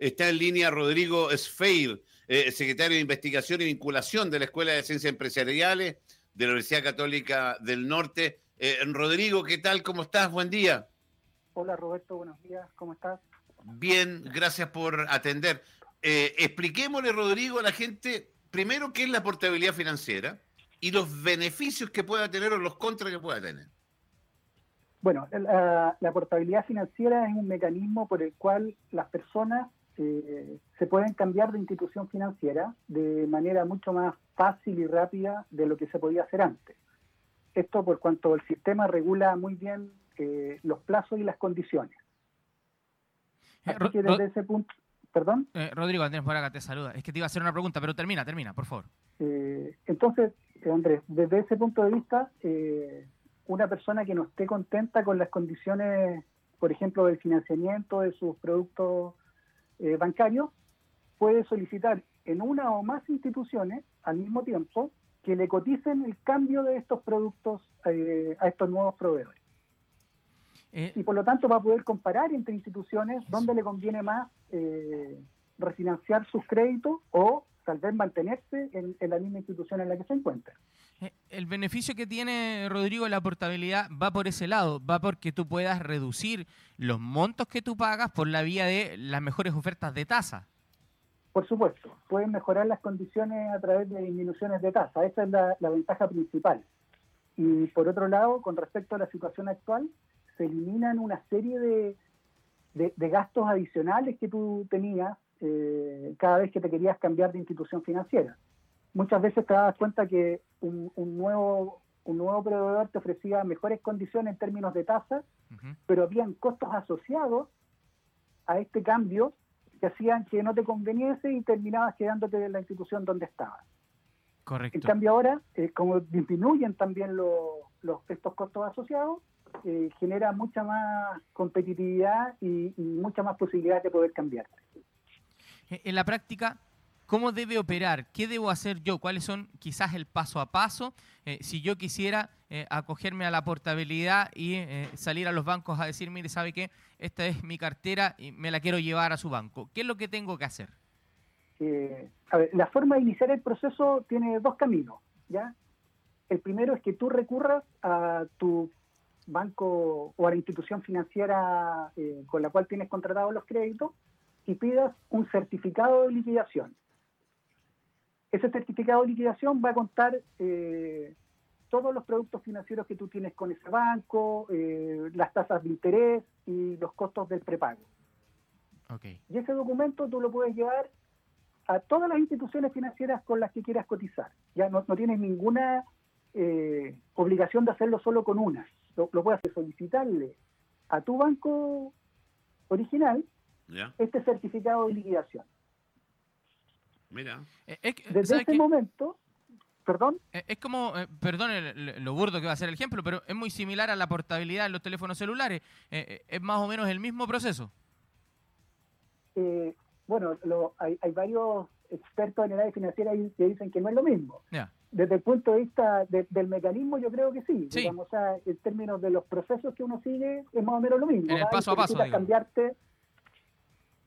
Está en línea Rodrigo Sfeir, eh, secretario de Investigación y Vinculación de la Escuela de Ciencias Empresariales de la Universidad Católica del Norte. Eh, Rodrigo, ¿qué tal? ¿Cómo estás? Buen día. Hola Roberto, buenos días. ¿Cómo estás? Bien, gracias por atender. Eh, expliquémosle, Rodrigo, a la gente primero qué es la portabilidad financiera y los beneficios que pueda tener o los contras que pueda tener. Bueno, la, portabilidad financiera es un mecanismo por el cual las personas eh, se pueden cambiar de institución financiera de manera mucho más fácil y rápida de lo que se podía hacer antes. Esto por cuanto el sistema regula muy bien eh, los plazos y las condiciones. Eh, Así que desde ese punto, perdón. Rodrigo Andrés Moraga te saluda. Es que te iba a hacer una pregunta, pero termina, termina, por favor. entonces, Andrés, desde ese punto de vista, una persona que no esté contenta con las condiciones, por ejemplo, del financiamiento de sus productos eh, bancarios, puede solicitar en una o más instituciones al mismo tiempo que le coticen el cambio de estos productos eh, a estos nuevos proveedores. Eh, y por lo tanto va a poder comparar entre instituciones dónde le conviene más refinanciar sus créditos o tal vez mantenerse en, la misma institución en la que se encuentra. El beneficio que tiene Rodrigo la portabilidad va por ese lado, va porque tú puedas reducir los montos que tú pagas por la vía de las mejores ofertas de tasa. Por supuesto, pueden mejorar las condiciones a través de disminuciones de tasa, esa es la, ventaja principal. Y por otro lado, con respecto a la situación actual, se eliminan una serie de, de gastos adicionales que tú tenías eh, cada vez que te querías cambiar de institución financiera. Muchas veces te das cuenta que un, nuevo, un nuevo proveedor te ofrecía mejores condiciones en términos de tasa, pero habían costos asociados a este cambio que hacían que no te conveniese y terminabas quedándote en la institución donde estabas. Correcto. En cambio ahora, eh, como disminuyen también los, estos costos asociados, eh, genera mucha más competitividad y, y mucha más posibilidad de poder cambiarte. En la práctica, ¿cómo debe operar? ¿Qué debo hacer yo? ¿Cuáles son quizás el paso a paso? Eh, si yo quisiera eh, acogerme a la portabilidad y salir a los bancos a decir, mire, ¿sabe qué? Esta es mi cartera y me la quiero llevar a su banco. ¿Qué es lo que tengo que hacer? a ver, la forma de iniciar el proceso tiene dos caminos, ¿ya? El primero es que tú recurras a tu banco o a la institución financiera con la cual tienes contratado los créditos y pidas un certificado de liquidación. Ese certificado de liquidación va a contar eh, todos los productos financieros que tú tienes con ese banco, eh, las tasas de interés y los costos del prepago. Y ese documento tú lo puedes llevar a todas las instituciones financieras con las que quieras cotizar. Ya no, tienes ninguna eh, obligación de hacerlo solo con una. Lo, lo puedes solicitarle a tu banco original este certificado de liquidación. Mira. Eh, Desde ese momento, perdón. Eh, es como, eh, perdón lo burdo que va a ser el ejemplo, pero es muy similar a la portabilidad en los teléfonos celulares. es más o menos el mismo proceso. bueno, hay, varios expertos en edades financieras que dicen que no es lo mismo. Desde el punto de vista del mecanismo, yo creo que sí. Digamos, en términos de los procesos que uno sigue, es más o menos lo mismo. En el paso a paso. cambiarte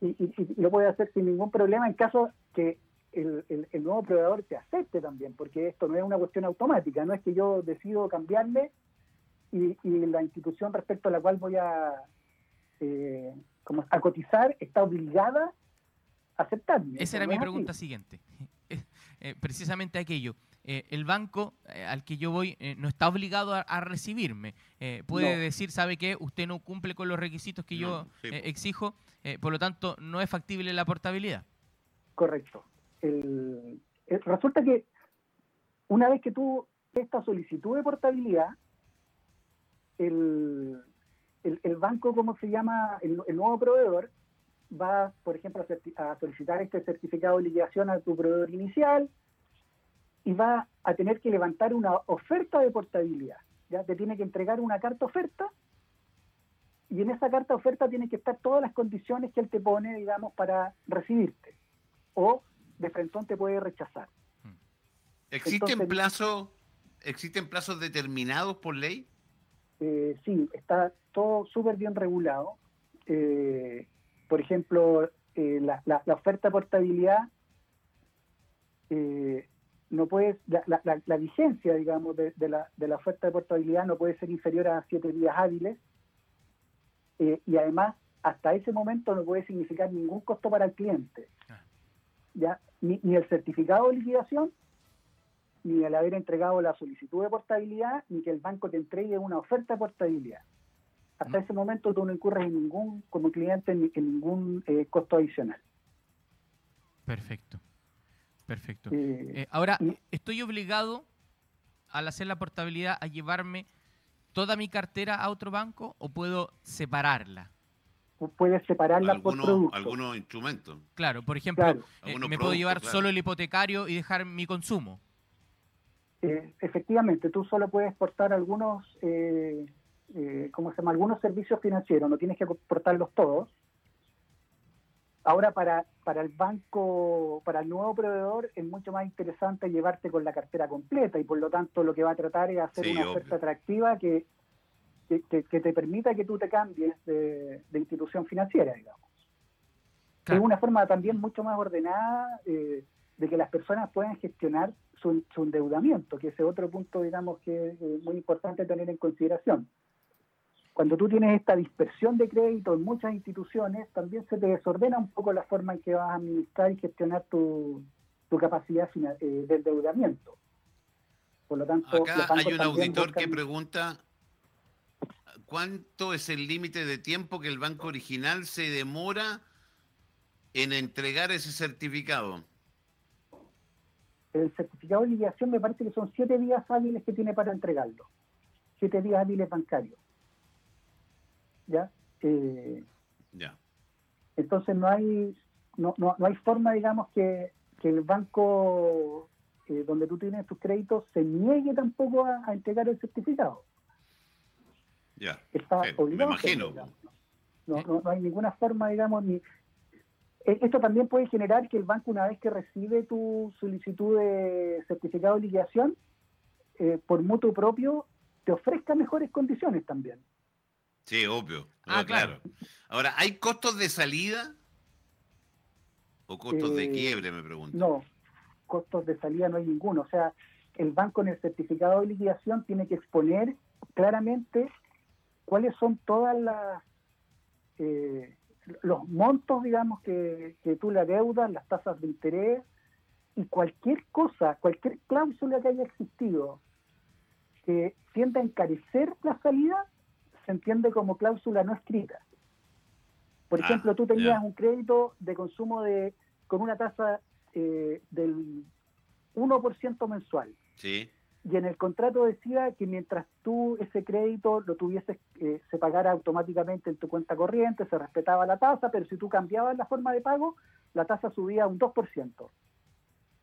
y, lo puede hacer sin ningún problema en caso que el, nuevo proveedor te acepte también, porque esto no es una cuestión automática, no es que yo decido cambiarme y, la institución respecto a la cual voy a, eh, como a cotizar está obligada a aceptarme. Esa era mi pregunta siguiente. Eh, precisamente aquello. Eh, el banco eh, al que yo voy eh, no está obligado a, recibirme. puede decir, ¿sabe qué? Usted no cumple con los requisitos que yo exijo, por lo tanto, no es factible la portabilidad. Correcto. Resulta que una vez que tú esta solicitud de portabilidad, el, el, banco, como se llama, el, nuevo proveedor, va, por ejemplo, a solicitar este certificado de liquidación a tu proveedor inicial, y va a tener que levantar una oferta de portabilidad. ¿ya? Te tiene que entregar una carta oferta y en esa carta oferta tienen que estar todas las condiciones que él te pone, digamos, para recibirte. O de frente te puede rechazar. Hmm. ¿Existen plazos existen plazos determinados por ley? Eh, sí, está todo súper bien regulado. Eh, por ejemplo, eh, la, la, oferta de portabilidad eh, no puede, la, la, vigencia, digamos, de, la, de la oferta de portabilidad no puede ser inferior a siete días hábiles eh, y además hasta ese momento no puede significar ningún costo para el cliente. Ah. ¿Ya? Ni, ni, el certificado de liquidación, ni el haber entregado la solicitud de portabilidad, ni que el banco te entregue una oferta de portabilidad. Hasta ese momento tú no incurres en ningún, como cliente, en, ningún eh, costo adicional. Perfecto, perfecto. Eh, eh, ahora, ¿estoy obligado al hacer la portabilidad a llevarme toda mi cartera a otro banco o puedo separarla? Puedes separarla por producto. Algunos instrumentos. Claro, por ejemplo, me puedo llevar solo el hipotecario y dejar mi consumo. efectivamente, tú solo puedes exportar algunos eh, ¿cómo se llama? Algunos servicios financieros, no tienes que aportarlos todos. Ahora para, para el banco, para el nuevo proveedor es mucho más interesante llevarte con la cartera completa y por lo tanto lo que va a tratar es hacer una oferta atractiva que, que, te permita que tú te cambies de, institución financiera, digamos. Es una forma también mucho más ordenada eh, de que las personas puedan gestionar su, su, endeudamiento, que ese otro punto, digamos, que es muy importante tener en consideración cuando tú tienes esta dispersión de crédito en muchas instituciones, también se te desordena un poco la forma en que vas a administrar y gestionar tu, capacidad eh, de endeudamiento. Por lo tanto, acá hay un auditor que pregunta cuánto es el límite de tiempo que el banco original se demora en entregar ese certificado. El certificado de liquidación me parece que son siete días hábiles que tiene para entregarlo. Siete días hábiles bancarios. ¿ya? Eh, ya. Entonces no hay, no, no, hay forma, digamos, que, el banco eh, donde tú tienes tus créditos se niegue tampoco a, entregar el certificado. Ya. Está obligado. Me imagino. No, no, no, hay ninguna forma, digamos, ni... E, esto también puede generar que el banco, una vez que recibe tu solicitud de certificado de liquidación, eh, por mutuo propio, te ofrezca mejores condiciones también. Sí, obvio. ah, claro. Ahora, ¿hay costos de salida o costos de eh, quiebre, me pregunto? No, costos de salida no hay ninguno. O sea, el banco en el certificado de liquidación tiene que exponer claramente cuáles son todas las eh, los montos, digamos, que, que tú le adeudas, las tasas de interés y cualquier cosa, cualquier cláusula que haya existido que tienda a encarecer la salida, se entiende como cláusula no escrita. Por ah, ejemplo, tú tenías un crédito de consumo de con una tasa eh, del 1% mensual. Sí. Y en el contrato decía que mientras tú ese crédito lo tuvieses, eh, se pagara automáticamente en tu cuenta corriente, se respetaba la tasa, pero si tú cambiabas la forma de pago, la tasa subía a un 2%.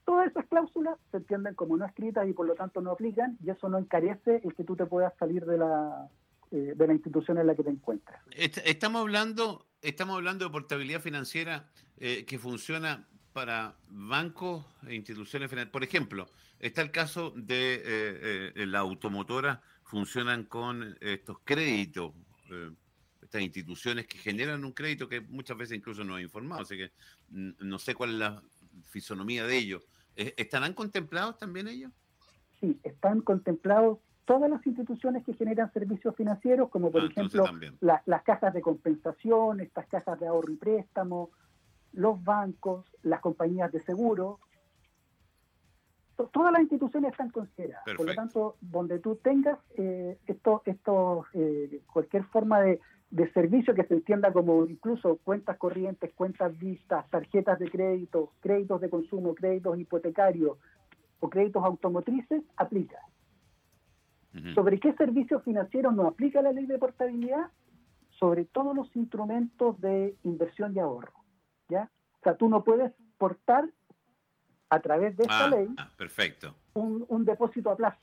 Todas esas cláusulas se entienden como no escritas y por lo tanto no aplican, y eso no encarece el que tú te puedas salir de la, eh, de la institución en la que te encuentras. Estamos hablando, estamos hablando de portabilidad financiera eh, que funciona para bancos e instituciones financieras. Por ejemplo, está el caso de eh, la automotora, funcionan con estos créditos, estas instituciones que generan un crédito que muchas veces incluso no he informado, así que no sé cuál es la fisonomía de ellos. ¿Estarán contemplados también ellos? Sí, están contemplados todas las instituciones que generan servicios financieros, como por ah, ejemplo las cajas de compensación, estas cajas de ahorro y préstamo, los bancos, las compañías de seguro, todas las instituciones están consideradas. Por lo tanto, donde tú tengas eh, esto, esto eh, cualquier forma de, de, servicio que se entienda como incluso cuentas corrientes, cuentas vistas, tarjetas de crédito, créditos de consumo, créditos hipotecarios o créditos automotrices, aplica. ¿Sobre qué servicios financieros no aplica la ley de portabilidad? Sobre todos los instrumentos de inversión y ahorro. ¿Ya? O sea, tú no puedes portar a través de esta ah, ley ah, perfecto. Un, depósito a plazo.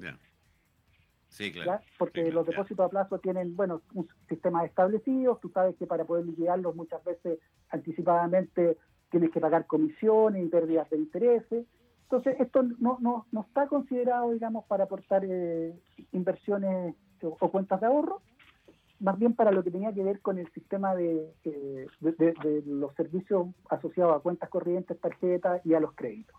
Sí, claro. Porque los depósitos a plazo tienen, bueno, un sistema establecido. Tú sabes que para poder liquidarlos muchas veces anticipadamente tienes que pagar comisiones y pérdidas de intereses. Entonces, esto no, no, no está considerado, digamos, para aportar eh, inversiones o, cuentas de ahorro. Más bien para lo que tenía que ver con el sistema de, eh, de, los servicios asociados a cuentas corrientes, tarjetas y a los créditos.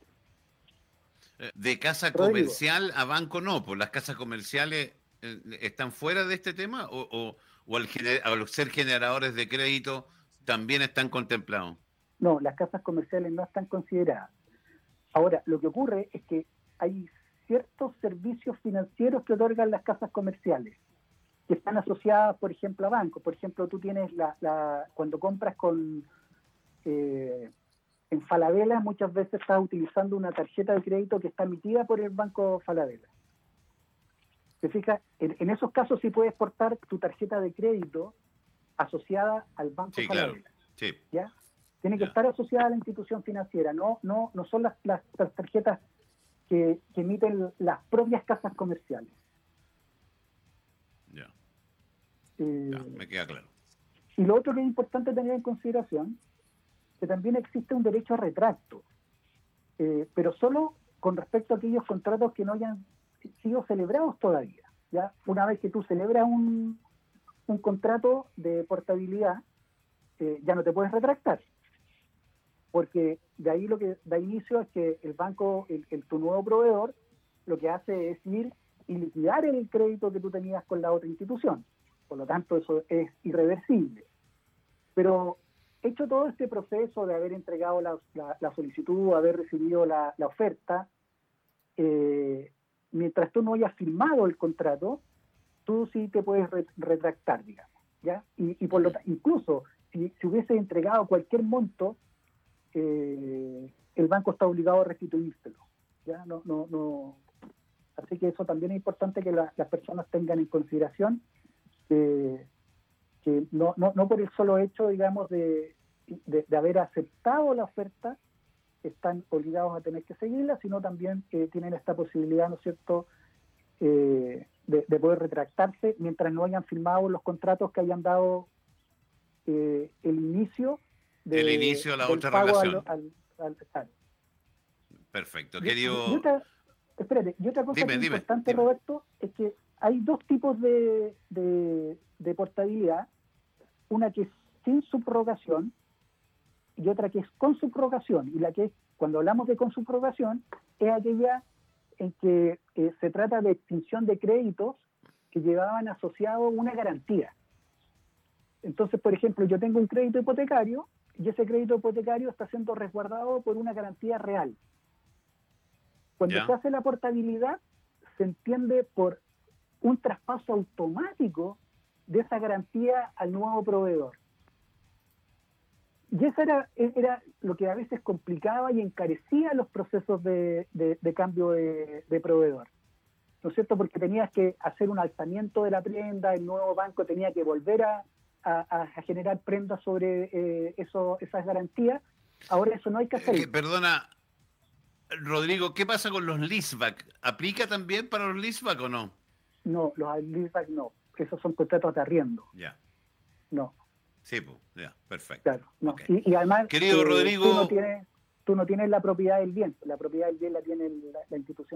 Eh, de casa comercial a banco no, pues las casas comerciales eh, están fuera de este tema o, o, al, al ser generadores de crédito también están contemplados. No, las casas comerciales no están consideradas. Ahora, lo que ocurre es que hay ciertos servicios financieros que otorgan las casas comerciales, que están asociadas, por ejemplo, a bancos. Por ejemplo, tú tienes la, cuando compras con eh, en Falabella, muchas veces estás utilizando una tarjeta de crédito que está emitida por el banco Falabella. ¿Te fijas? En, esos casos sí puedes portar tu tarjeta de crédito asociada al banco Falabella. Sí. ¿Ya? Tiene que estar asociada a la institución financiera, no, no, no son las, las tarjetas que, emiten las propias casas comerciales. Eh, ya. me queda claro. Y lo otro que es importante tener en consideración, que también existe un derecho a retracto, eh, pero solo con respecto a aquellos contratos que no hayan sido celebrados todavía. ¿ya? Una vez que tú celebras un, un contrato de portabilidad, eh, ya no te puedes retractar porque de ahí lo que da inicio es que el banco, el, tu nuevo proveedor, lo que hace es ir y liquidar el crédito que tú tenías con la otra institución. Por lo tanto, eso es irreversible. Pero hecho todo este proceso de haber entregado la, solicitud, haber recibido la, oferta, eh, mientras tú no hayas firmado el contrato, tú sí te puedes retractar, digamos. Y, por lo incluso si, si hubiese entregado cualquier monto, eh, el banco está obligado a restituírselo. ¿ya? No, no. Así que eso también es importante que las personas tengan en consideración que, no, no, no, por el solo hecho, digamos, de, de, haber aceptado la oferta, están obligados a tener que seguirla, sino también que tienen esta posibilidad, ¿no es cierto?, eh, de, poder retractarse mientras no hayan firmado los contratos que hayan dado eh, el inicio el inicio de la otra relación. Perfecto. Querido... Y, otra, espérate, y otra cosa importante, Roberto, es que hay dos tipos de, de, portabilidad. Una que es sin subrogación y otra que es con subrogación. Y la que es, cuando hablamos de con subrogación, es aquella en que eh, se trata de extinción de créditos que llevaban asociado una garantía. Entonces, por ejemplo, yo tengo un crédito hipotecario y ese crédito hipotecario está siendo resguardado por una garantía real. Cuando se hace la portabilidad, se entiende por un traspaso automático de esa garantía al nuevo proveedor. Y eso era, era lo que a veces complicaba y encarecía los procesos de, cambio de, de, proveedor. ¿No es cierto? Porque tenías que hacer un alzamiento de la prenda, el nuevo banco tenía que volver a, a, generar prendas sobre eh, eso, esas garantías. Ahora eso no hay que hacer. Eh, perdona, Rodrigo, ¿qué pasa con los leaseback? ¿Aplica también para los leaseback o no? No, los leaseback no. Esos son contratos de arriendo. Ya. No. Sí, pues, ya, perfecto. Claro, no. Y, además, Querido eh, Rodrigo... Tú no, tienes, tú no tienes la propiedad del bien. La propiedad del bien la tiene la institución